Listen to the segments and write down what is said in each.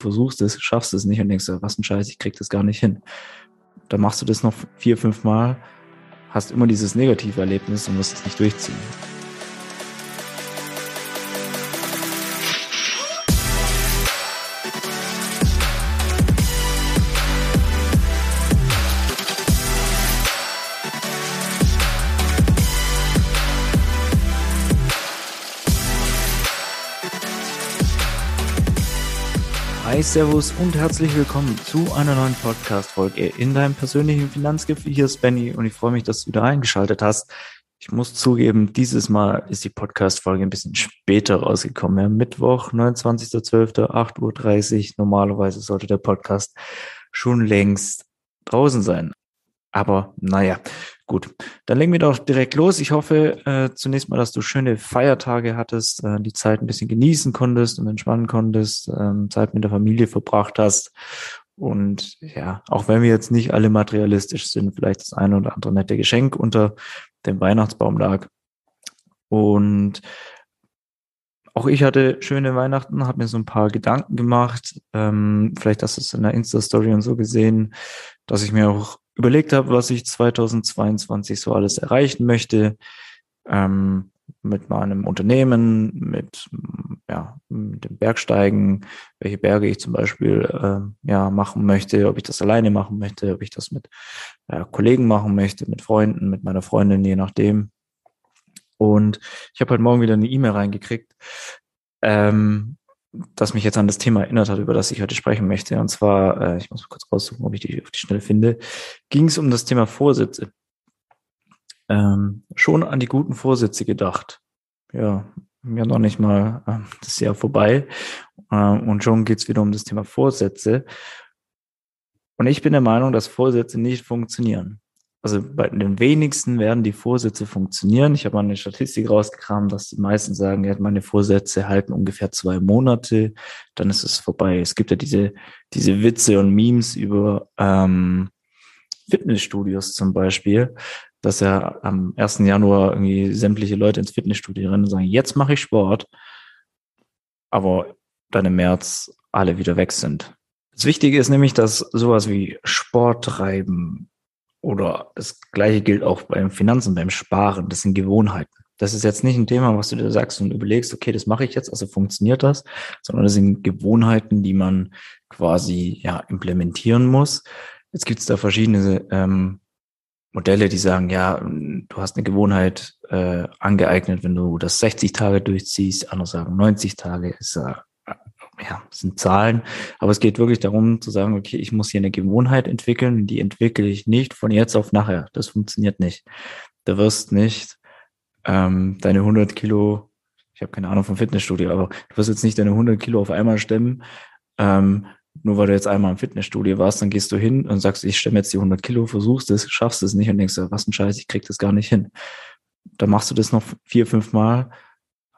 versuchst es, schaffst es nicht und denkst, was ein Scheiß, ich krieg das gar nicht hin. Dann machst du das noch vier, fünf Mal, hast immer dieses negative Erlebnis und musst es nicht durchziehen. Hi, Servus und herzlich willkommen zu einer neuen Podcast-Folge in deinem persönlichen Finanzgipfel. Hier ist Benny und ich freue mich, dass du wieder eingeschaltet hast. Ich muss zugeben, dieses Mal ist die Podcast-Folge ein bisschen später rausgekommen. Ja, Mittwoch, 29.12., 8.30 Uhr. Normalerweise sollte der Podcast schon längst draußen sein. Aber naja, gut. Dann legen wir doch direkt los. Ich hoffe äh, zunächst mal, dass du schöne Feiertage hattest, äh, die Zeit ein bisschen genießen konntest und entspannen konntest, äh, Zeit mit der Familie verbracht hast. Und ja, auch wenn wir jetzt nicht alle materialistisch sind, vielleicht das eine oder andere nette Geschenk unter dem Weihnachtsbaum lag. Und auch ich hatte schöne Weihnachten, habe mir so ein paar Gedanken gemacht. Ähm, vielleicht hast du es in der Insta-Story und so gesehen, dass ich mir auch überlegt habe, was ich 2022 so alles erreichen möchte. Ähm, mit meinem Unternehmen, mit, ja, mit dem Bergsteigen, welche Berge ich zum Beispiel äh, ja, machen möchte, ob ich das alleine machen möchte, ob ich das mit ja, Kollegen machen möchte, mit Freunden, mit meiner Freundin, je nachdem. Und ich habe heute Morgen wieder eine E-Mail reingekriegt, ähm, das mich jetzt an das Thema erinnert hat, über das ich heute sprechen möchte. Und zwar, äh, ich muss mal kurz raussuchen, ob ich die auf die Schnelle finde, ging es um das Thema Vorsätze. Ähm, schon an die guten Vorsätze gedacht. Ja, ja noch nicht mal äh, das Jahr vorbei. Äh, und schon geht's wieder um das Thema Vorsätze. Und ich bin der Meinung, dass Vorsätze nicht funktionieren also bei den wenigsten werden die Vorsätze funktionieren. Ich habe mal eine Statistik rausgekramt, dass die meisten sagen, ja, meine Vorsätze halten ungefähr zwei Monate, dann ist es vorbei. Es gibt ja diese, diese Witze und Memes über ähm, Fitnessstudios zum Beispiel, dass ja am 1. Januar irgendwie sämtliche Leute ins Fitnessstudio rennen und sagen, jetzt mache ich Sport, aber dann im März alle wieder weg sind. Das Wichtige ist nämlich, dass sowas wie Sport treiben, oder das gleiche gilt auch beim Finanzen, beim Sparen. Das sind Gewohnheiten. Das ist jetzt nicht ein Thema, was du dir sagst und überlegst, okay, das mache ich jetzt, also funktioniert das, sondern das sind Gewohnheiten, die man quasi ja implementieren muss. Jetzt gibt es da verschiedene ähm, Modelle, die sagen, ja, du hast eine Gewohnheit äh, angeeignet, wenn du das 60 Tage durchziehst, andere sagen 90 Tage, ist ja ja, sind Zahlen, aber es geht wirklich darum zu sagen, okay, ich muss hier eine Gewohnheit entwickeln, die entwickle ich nicht von jetzt auf nachher. Das funktioniert nicht. Du wirst nicht ähm, deine 100 Kilo, ich habe keine Ahnung vom Fitnessstudio, aber du wirst jetzt nicht deine 100 Kilo auf einmal stemmen, ähm, nur weil du jetzt einmal im Fitnessstudio warst, dann gehst du hin und sagst, ich stemme jetzt die 100 Kilo, versuchst es, schaffst es nicht und denkst, was ein Scheiß, ich krieg das gar nicht hin. Dann machst du das noch vier, fünf Mal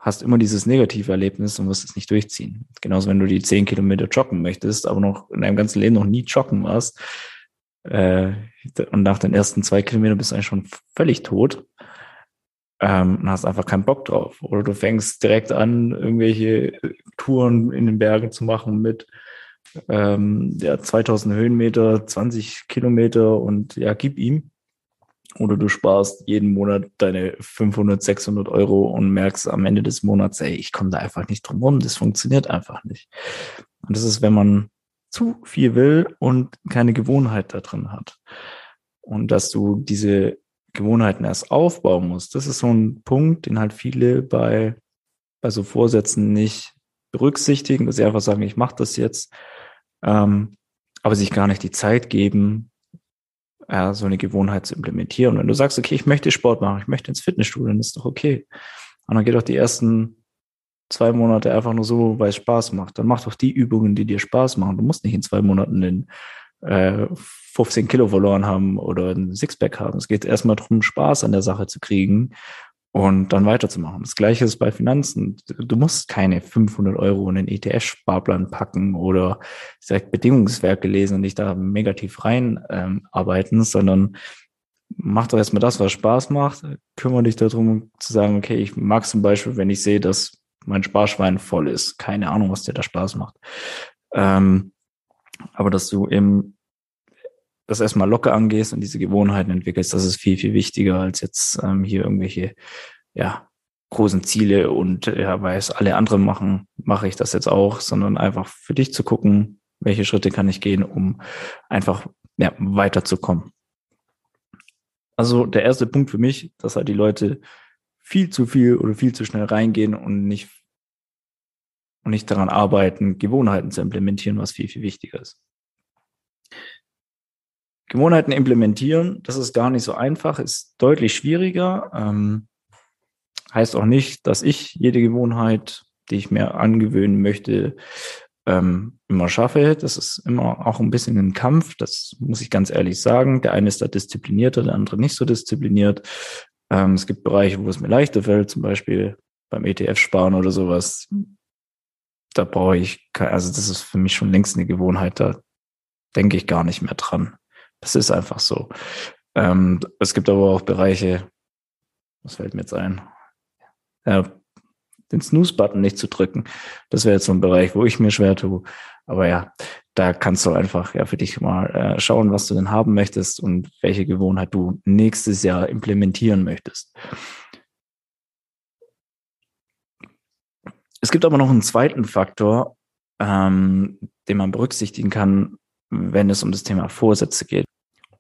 hast immer dieses negative Erlebnis und wirst es nicht durchziehen. Genauso, wenn du die zehn Kilometer joggen möchtest, aber noch in deinem ganzen Leben noch nie joggen warst, äh, und nach den ersten zwei Kilometern bist du eigentlich schon völlig tot ähm, und hast einfach keinen Bock drauf. Oder du fängst direkt an, irgendwelche Touren in den Bergen zu machen mit ähm, ja, 2000 Höhenmeter, 20 Kilometer und ja, gib ihm oder du sparst jeden Monat deine 500, 600 Euro und merkst am Ende des Monats, ey, ich komme da einfach nicht drum rum, das funktioniert einfach nicht. Und das ist, wenn man zu viel will und keine Gewohnheit da drin hat. Und dass du diese Gewohnheiten erst aufbauen musst, das ist so ein Punkt, den halt viele bei, bei so Vorsätzen nicht berücksichtigen, dass sie einfach sagen, ich mache das jetzt, ähm, aber sich gar nicht die Zeit geben, ja, so eine Gewohnheit zu implementieren. wenn du sagst, okay, ich möchte Sport machen, ich möchte ins Fitnessstudio, dann ist doch okay. Und dann geht doch die ersten zwei Monate einfach nur so, weil es Spaß macht. Dann mach doch die Übungen, die dir Spaß machen. Du musst nicht in zwei Monaten den äh, 15 Kilo verloren haben oder ein Sixpack haben. Es geht erstmal darum, Spaß an der Sache zu kriegen und dann weiterzumachen. Das gleiche ist bei Finanzen. Du musst keine 500 Euro in den ETF-Sparplan packen oder direkt Bedingungswerke lesen und dich da negativ rein ähm, sondern mach doch erstmal das, was Spaß macht. Kümmere dich darum zu sagen, okay, ich mag zum Beispiel, wenn ich sehe, dass mein Sparschwein voll ist. Keine Ahnung, was dir da Spaß macht. Ähm, aber dass du eben das erstmal locker angehst und diese Gewohnheiten entwickelst, das ist viel, viel wichtiger als jetzt ähm, hier irgendwelche, ja, großen Ziele und ja, weil es alle anderen machen, mache ich das jetzt auch, sondern einfach für dich zu gucken, welche Schritte kann ich gehen, um einfach ja, weiterzukommen. Also der erste Punkt für mich, dass halt die Leute viel zu viel oder viel zu schnell reingehen und nicht und nicht daran arbeiten, Gewohnheiten zu implementieren, was viel, viel wichtiger ist. Gewohnheiten implementieren, das ist gar nicht so einfach, ist deutlich schwieriger. Ähm, heißt auch nicht, dass ich jede Gewohnheit, die ich mir angewöhnen möchte, ähm, immer schaffe. Das ist immer auch ein bisschen ein Kampf, das muss ich ganz ehrlich sagen. Der eine ist da disziplinierter, der andere nicht so diszipliniert. Ähm, es gibt Bereiche, wo es mir leichter fällt, zum Beispiel beim ETF-Sparen oder sowas. Da brauche ich, also das ist für mich schon längst eine Gewohnheit, da denke ich gar nicht mehr dran. Das ist einfach so. Ähm, es gibt aber auch Bereiche, was fällt mir jetzt ein? Ja, den Snooze-Button nicht zu drücken. Das wäre jetzt so ein Bereich, wo ich mir schwer tue. Aber ja, da kannst du einfach ja für dich mal äh, schauen, was du denn haben möchtest und welche Gewohnheit du nächstes Jahr implementieren möchtest. Es gibt aber noch einen zweiten Faktor, ähm, den man berücksichtigen kann, wenn es um das Thema Vorsätze geht.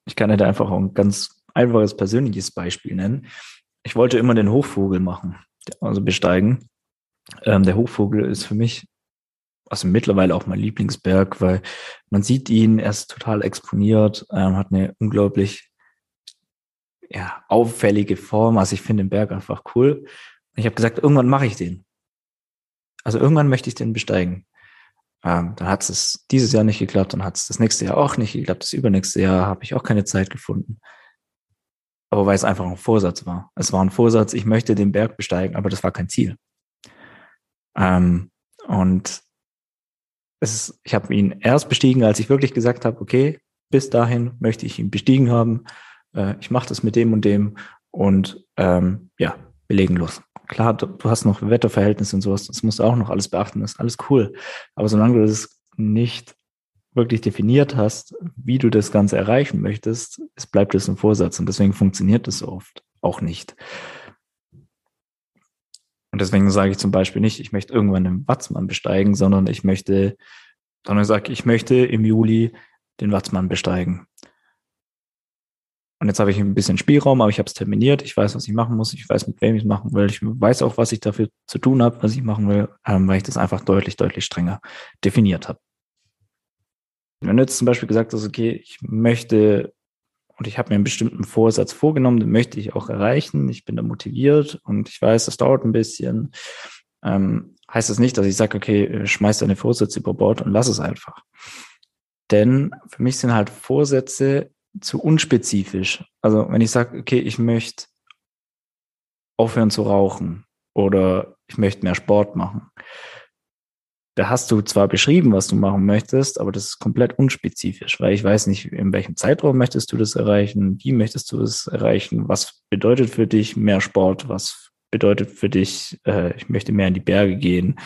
Ich kann dir da einfach auch ein ganz einfaches persönliches Beispiel nennen. Ich wollte immer den Hochvogel machen, also besteigen. Ähm, der Hochvogel ist für mich also mittlerweile auch mein Lieblingsberg, weil man sieht ihn, er ist total exponiert, ähm, hat eine unglaublich ja, auffällige Form. Also ich finde den Berg einfach cool. Ich habe gesagt, irgendwann mache ich den. Also irgendwann möchte ich den besteigen. Ähm, dann hat es dieses Jahr nicht geklappt, dann hat es das nächste Jahr auch nicht geklappt, das übernächste Jahr habe ich auch keine Zeit gefunden. Aber weil es einfach ein Vorsatz war. Es war ein Vorsatz, ich möchte den Berg besteigen, aber das war kein Ziel. Ähm, und es ist, ich habe ihn erst bestiegen, als ich wirklich gesagt habe, okay, bis dahin möchte ich ihn bestiegen haben. Äh, ich mache das mit dem und dem und ähm, ja, wir legen los klar, du, du hast noch Wetterverhältnisse und sowas, das musst du auch noch alles beachten, das ist alles cool. Aber solange du das nicht wirklich definiert hast, wie du das Ganze erreichen möchtest, es bleibt es ein Vorsatz und deswegen funktioniert das oft auch nicht. Und deswegen sage ich zum Beispiel nicht, ich möchte irgendwann den Watzmann besteigen, sondern ich möchte, sondern ich sage, ich möchte im Juli den Watzmann besteigen. Und jetzt habe ich ein bisschen Spielraum, aber ich habe es terminiert. Ich weiß, was ich machen muss. Ich weiß, mit wem ich es machen will. Ich weiß auch, was ich dafür zu tun habe, was ich machen will, ähm, weil ich das einfach deutlich, deutlich strenger definiert habe. Wenn du jetzt zum Beispiel gesagt hast, okay, ich möchte und ich habe mir einen bestimmten Vorsatz vorgenommen, den möchte ich auch erreichen. Ich bin da motiviert und ich weiß, das dauert ein bisschen. Ähm, heißt das nicht, dass ich sage, okay, schmeiß deine Vorsätze über Bord und lass es einfach. Denn für mich sind halt Vorsätze zu unspezifisch. Also wenn ich sage, okay, ich möchte aufhören zu rauchen oder ich möchte mehr Sport machen, da hast du zwar beschrieben, was du machen möchtest, aber das ist komplett unspezifisch, weil ich weiß nicht, in welchem Zeitraum möchtest du das erreichen, wie möchtest du es erreichen, was bedeutet für dich mehr Sport, was bedeutet für dich, äh, ich möchte mehr in die Berge gehen.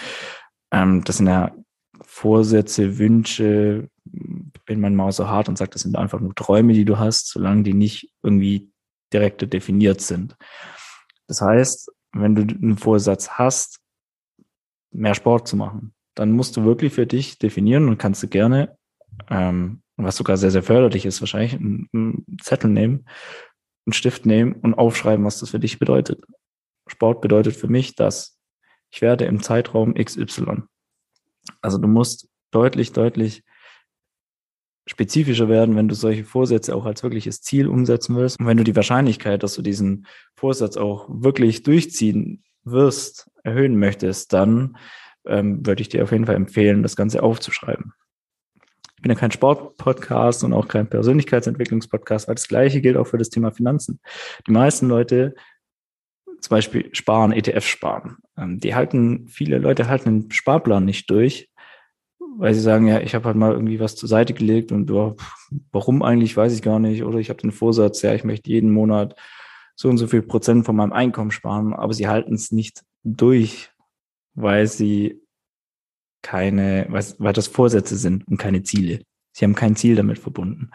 Ähm, das sind ja Vorsätze, Wünsche, bin man mal so hart und sagt, das sind einfach nur Träume, die du hast, solange die nicht irgendwie direkt definiert sind. Das heißt, wenn du einen Vorsatz hast, mehr Sport zu machen, dann musst du wirklich für dich definieren und kannst du gerne, ähm, was sogar sehr, sehr förderlich ist, wahrscheinlich einen, einen Zettel nehmen, einen Stift nehmen und aufschreiben, was das für dich bedeutet. Sport bedeutet für mich, dass ich werde im Zeitraum XY. Also du musst deutlich, deutlich spezifischer werden, wenn du solche Vorsätze auch als wirkliches Ziel umsetzen willst. Und wenn du die Wahrscheinlichkeit, dass du diesen Vorsatz auch wirklich durchziehen wirst, erhöhen möchtest, dann ähm, würde ich dir auf jeden Fall empfehlen, das Ganze aufzuschreiben. Ich bin ja kein Sportpodcast und auch kein Persönlichkeitsentwicklungspodcast, weil das Gleiche gilt auch für das Thema Finanzen. Die meisten Leute zum Beispiel sparen, ETF sparen. Ähm, die halten, viele Leute halten den Sparplan nicht durch, weil sie sagen, ja, ich habe halt mal irgendwie was zur Seite gelegt und oh, warum eigentlich, weiß ich gar nicht. Oder ich habe den Vorsatz, ja, ich möchte jeden Monat so und so viel Prozent von meinem Einkommen sparen, aber sie halten es nicht durch, weil sie keine, weil das Vorsätze sind und keine Ziele. Sie haben kein Ziel damit verbunden.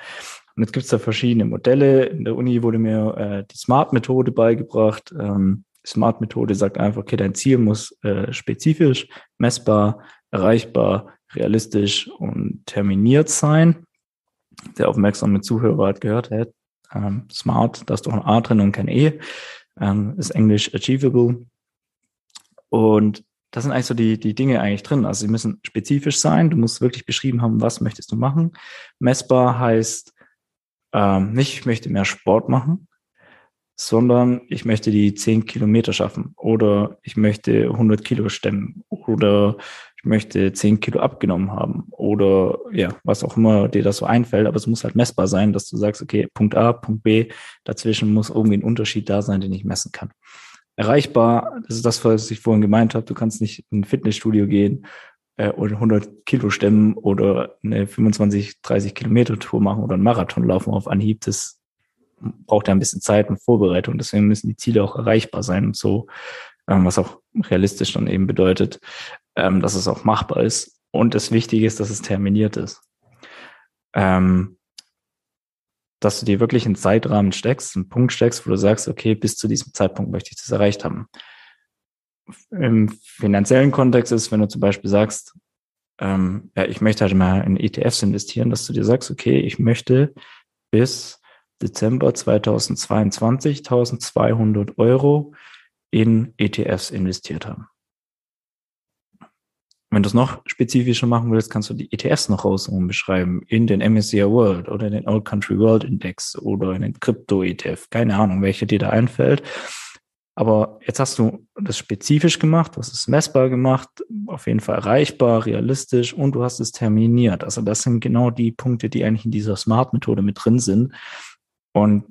Und jetzt gibt es da verschiedene Modelle. In der Uni wurde mir äh, die Smart-Methode beigebracht. Ähm, die Smart-Methode sagt einfach, okay, dein Ziel muss äh, spezifisch, messbar, erreichbar, realistisch und terminiert sein. Der aufmerksame Zuhörer hat gehört, hey, ähm, Smart, da ist doch ein A drin und kein E. Ähm, ist Englisch achievable. Und das sind eigentlich so die, die Dinge eigentlich drin. Also sie müssen spezifisch sein. Du musst wirklich beschrieben haben, was möchtest du machen. Messbar heißt ähm, nicht, ich möchte mehr Sport machen, sondern ich möchte die 10 Kilometer schaffen oder ich möchte 100 Kilo stemmen oder ich möchte 10 Kilo abgenommen haben oder ja, was auch immer dir das so einfällt. Aber es muss halt messbar sein, dass du sagst, okay, Punkt A, Punkt B, dazwischen muss irgendwie ein Unterschied da sein, den ich messen kann erreichbar. Das ist das, was ich vorhin gemeint habe. Du kannst nicht in ein Fitnessstudio gehen äh, und 100 Kilo stemmen oder eine 25, 30 Kilometer Tour machen oder einen Marathon laufen auf Anhieb. Das braucht ja ein bisschen Zeit und Vorbereitung. Deswegen müssen die Ziele auch erreichbar sein und so, ähm, was auch realistisch dann eben bedeutet, ähm, dass es auch machbar ist. Und das Wichtige ist, dass es terminiert ist. Ähm, dass du dir wirklich einen Zeitrahmen steckst, einen Punkt steckst, wo du sagst, okay, bis zu diesem Zeitpunkt möchte ich das erreicht haben. Im finanziellen Kontext ist, wenn du zum Beispiel sagst, ähm, ja, ich möchte halt mal in ETFs investieren, dass du dir sagst, okay, ich möchte bis Dezember 2022 1200 Euro in ETFs investiert haben. Wenn du es noch spezifischer machen willst, kannst du die ETFs noch rausholen beschreiben in den MSCI World oder in den Old Country World Index oder in den Crypto ETF. Keine Ahnung, welche dir da einfällt. Aber jetzt hast du das spezifisch gemacht, du hast es messbar gemacht, auf jeden Fall erreichbar, realistisch und du hast es terminiert. Also das sind genau die Punkte, die eigentlich in dieser Smart-Methode mit drin sind. Und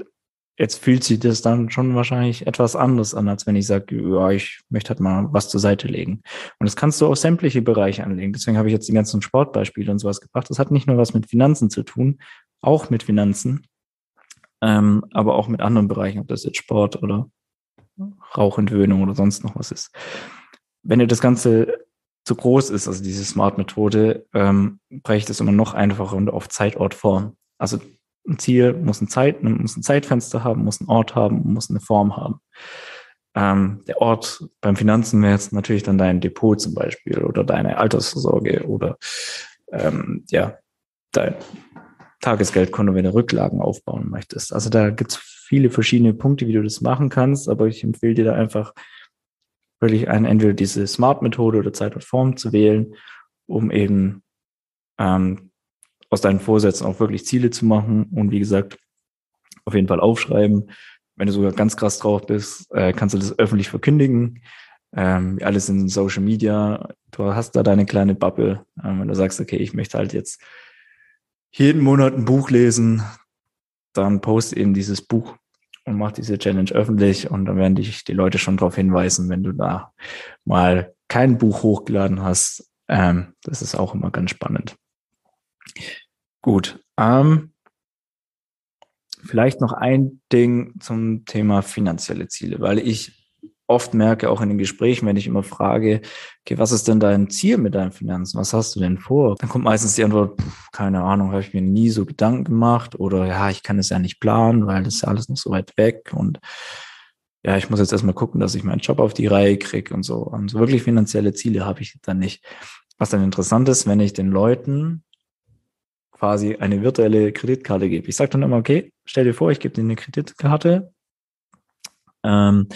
Jetzt fühlt sich das dann schon wahrscheinlich etwas anders an, als wenn ich sage, ja, ich möchte halt mal was zur Seite legen. Und das kannst du auf sämtliche Bereiche anlegen. Deswegen habe ich jetzt die ganzen Sportbeispiele und sowas gebracht. Das hat nicht nur was mit Finanzen zu tun, auch mit Finanzen, ähm, aber auch mit anderen Bereichen, ob das jetzt Sport oder Rauchentwöhnung oder sonst noch was ist. Wenn dir das Ganze zu groß ist, also diese Smart-Methode, ähm, breche das immer noch einfacher und auf Zeitort vor. Also ein Ziel muss, ein Zeit, muss ein Zeitfenster haben, muss einen Ort haben, muss eine Form haben. Ähm, der Ort beim Finanzen wäre jetzt natürlich dann dein Depot zum Beispiel oder deine Altersvorsorge oder ähm, ja, dein Tagesgeldkonto, wenn du Rücklagen aufbauen möchtest. Also da gibt es viele verschiedene Punkte, wie du das machen kannst, aber ich empfehle dir da einfach wirklich ein, entweder diese Smart-Methode oder Zeit und Form zu wählen, um eben ähm, aus deinen Vorsätzen auch wirklich Ziele zu machen und wie gesagt, auf jeden Fall aufschreiben. Wenn du sogar ganz krass drauf bist, äh, kannst du das öffentlich verkündigen. Ähm, alles in Social Media. Du hast da deine kleine Bubble. Ähm, wenn du sagst, okay, ich möchte halt jetzt jeden Monat ein Buch lesen, dann post eben dieses Buch und mach diese Challenge öffentlich und dann werden dich die Leute schon darauf hinweisen, wenn du da mal kein Buch hochgeladen hast. Ähm, das ist auch immer ganz spannend. Gut. Ähm, vielleicht noch ein Ding zum Thema finanzielle Ziele, weil ich oft merke, auch in den Gesprächen, wenn ich immer frage, okay, was ist denn dein Ziel mit deinen Finanzen? Was hast du denn vor? Dann kommt meistens die Antwort, keine Ahnung, habe ich mir nie so Gedanken gemacht oder ja, ich kann es ja nicht planen, weil das ist ja alles noch so weit weg und ja, ich muss jetzt erstmal gucken, dass ich meinen Job auf die Reihe kriege und so. Und so wirklich finanzielle Ziele habe ich dann nicht. Was dann interessant ist, wenn ich den Leuten quasi eine virtuelle Kreditkarte gebe. Ich sage dann immer, okay, stell dir vor, ich gebe dir eine Kreditkarte, ähm,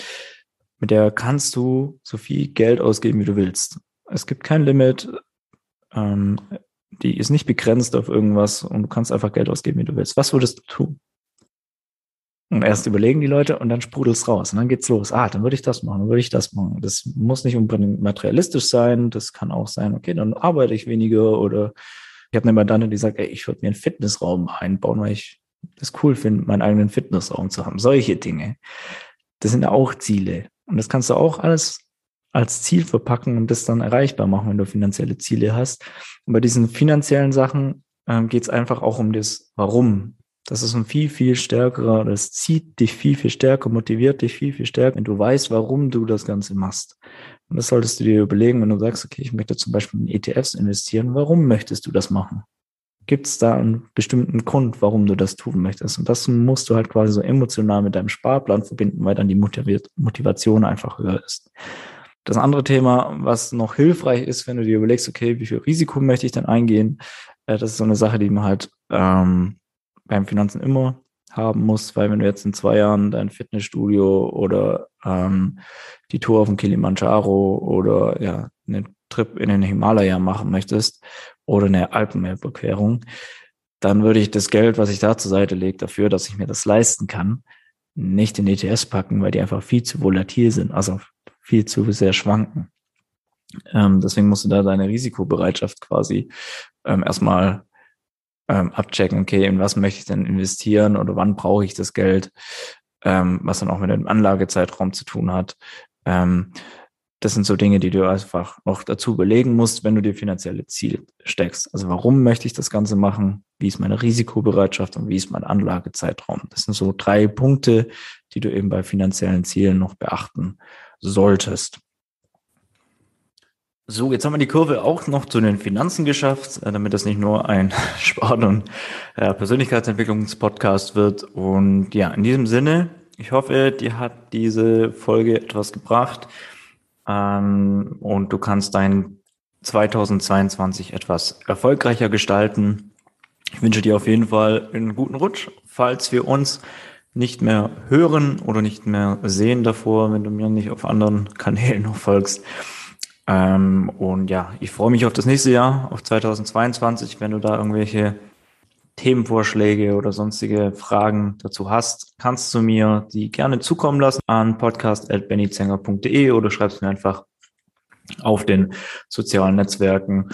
mit der kannst du so viel Geld ausgeben, wie du willst. Es gibt kein Limit, ähm, die ist nicht begrenzt auf irgendwas und du kannst einfach Geld ausgeben, wie du willst. Was würdest du tun? Und erst überlegen die Leute und dann sprudelt's raus und dann geht's los. Ah, dann würde ich das machen, dann würde ich das machen. Das muss nicht unbedingt materialistisch sein. Das kann auch sein, okay, dann arbeite ich weniger oder ich habe eine Mandante, die sagt, ey, ich würde mir einen Fitnessraum einbauen, weil ich das cool finde, meinen eigenen Fitnessraum zu haben. Solche Dinge. Das sind auch Ziele. Und das kannst du auch alles als Ziel verpacken und das dann erreichbar machen, wenn du finanzielle Ziele hast. Und bei diesen finanziellen Sachen ähm, geht es einfach auch um das Warum. Das ist ein viel, viel stärkerer, das zieht dich viel, viel stärker, motiviert dich viel, viel stärker, wenn du weißt, warum du das Ganze machst. Und das solltest du dir überlegen, wenn du sagst, okay, ich möchte zum Beispiel in ETFs investieren, warum möchtest du das machen? Gibt es da einen bestimmten Grund, warum du das tun möchtest? Und das musst du halt quasi so emotional mit deinem Sparplan verbinden, weil dann die Motivation einfach höher ist. Das andere Thema, was noch hilfreich ist, wenn du dir überlegst, okay, wie viel Risiko möchte ich denn eingehen? Äh, das ist so eine Sache, die man halt ähm, beim Finanzen immer haben muss, weil wenn du jetzt in zwei Jahren dein Fitnessstudio oder ähm, die Tour auf dem Kilimanjaro oder ja, einen Trip in den Himalaya machen möchtest oder eine Alpenüberquerung, dann würde ich das Geld, was ich da zur Seite lege, dafür, dass ich mir das leisten kann, nicht in ETS packen, weil die einfach viel zu volatil sind, also viel zu sehr schwanken. Ähm, deswegen musst du da deine Risikobereitschaft quasi ähm, erstmal ähm, abchecken, okay, in was möchte ich denn investieren oder wann brauche ich das Geld, ähm, was dann auch mit dem Anlagezeitraum zu tun hat. Das sind so Dinge, die du einfach noch dazu überlegen musst, wenn du dir finanzielle Ziele steckst. Also warum möchte ich das Ganze machen? Wie ist meine Risikobereitschaft und wie ist mein Anlagezeitraum? Das sind so drei Punkte, die du eben bei finanziellen Zielen noch beachten solltest. So, jetzt haben wir die Kurve auch noch zu den Finanzen geschafft, äh, damit das nicht nur ein Sport- und äh, Persönlichkeitsentwicklungspodcast wird. Und ja, in diesem Sinne, ich hoffe, dir hat diese Folge etwas gebracht ähm, und du kannst dein 2022 etwas erfolgreicher gestalten. Ich wünsche dir auf jeden Fall einen guten Rutsch, falls wir uns nicht mehr hören oder nicht mehr sehen davor, wenn du mir nicht auf anderen Kanälen noch folgst. Ähm, und ja, ich freue mich auf das nächste Jahr, auf 2022, wenn du da irgendwelche Themenvorschläge oder sonstige Fragen dazu hast, kannst du mir die gerne zukommen lassen an podcast.bennyzenger.de oder schreibst mir einfach auf den sozialen Netzwerken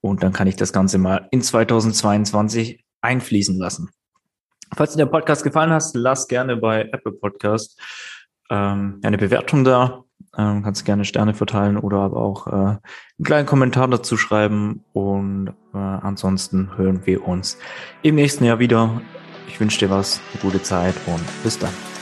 und dann kann ich das Ganze mal in 2022 einfließen lassen. Falls dir der Podcast gefallen hat, lass gerne bei Apple Podcast ähm, eine Bewertung da. Ähm, kannst gerne Sterne verteilen oder aber auch äh, einen kleinen Kommentar dazu schreiben. Und äh, ansonsten hören wir uns im nächsten Jahr wieder. Ich wünsche dir was, eine gute Zeit und bis dann.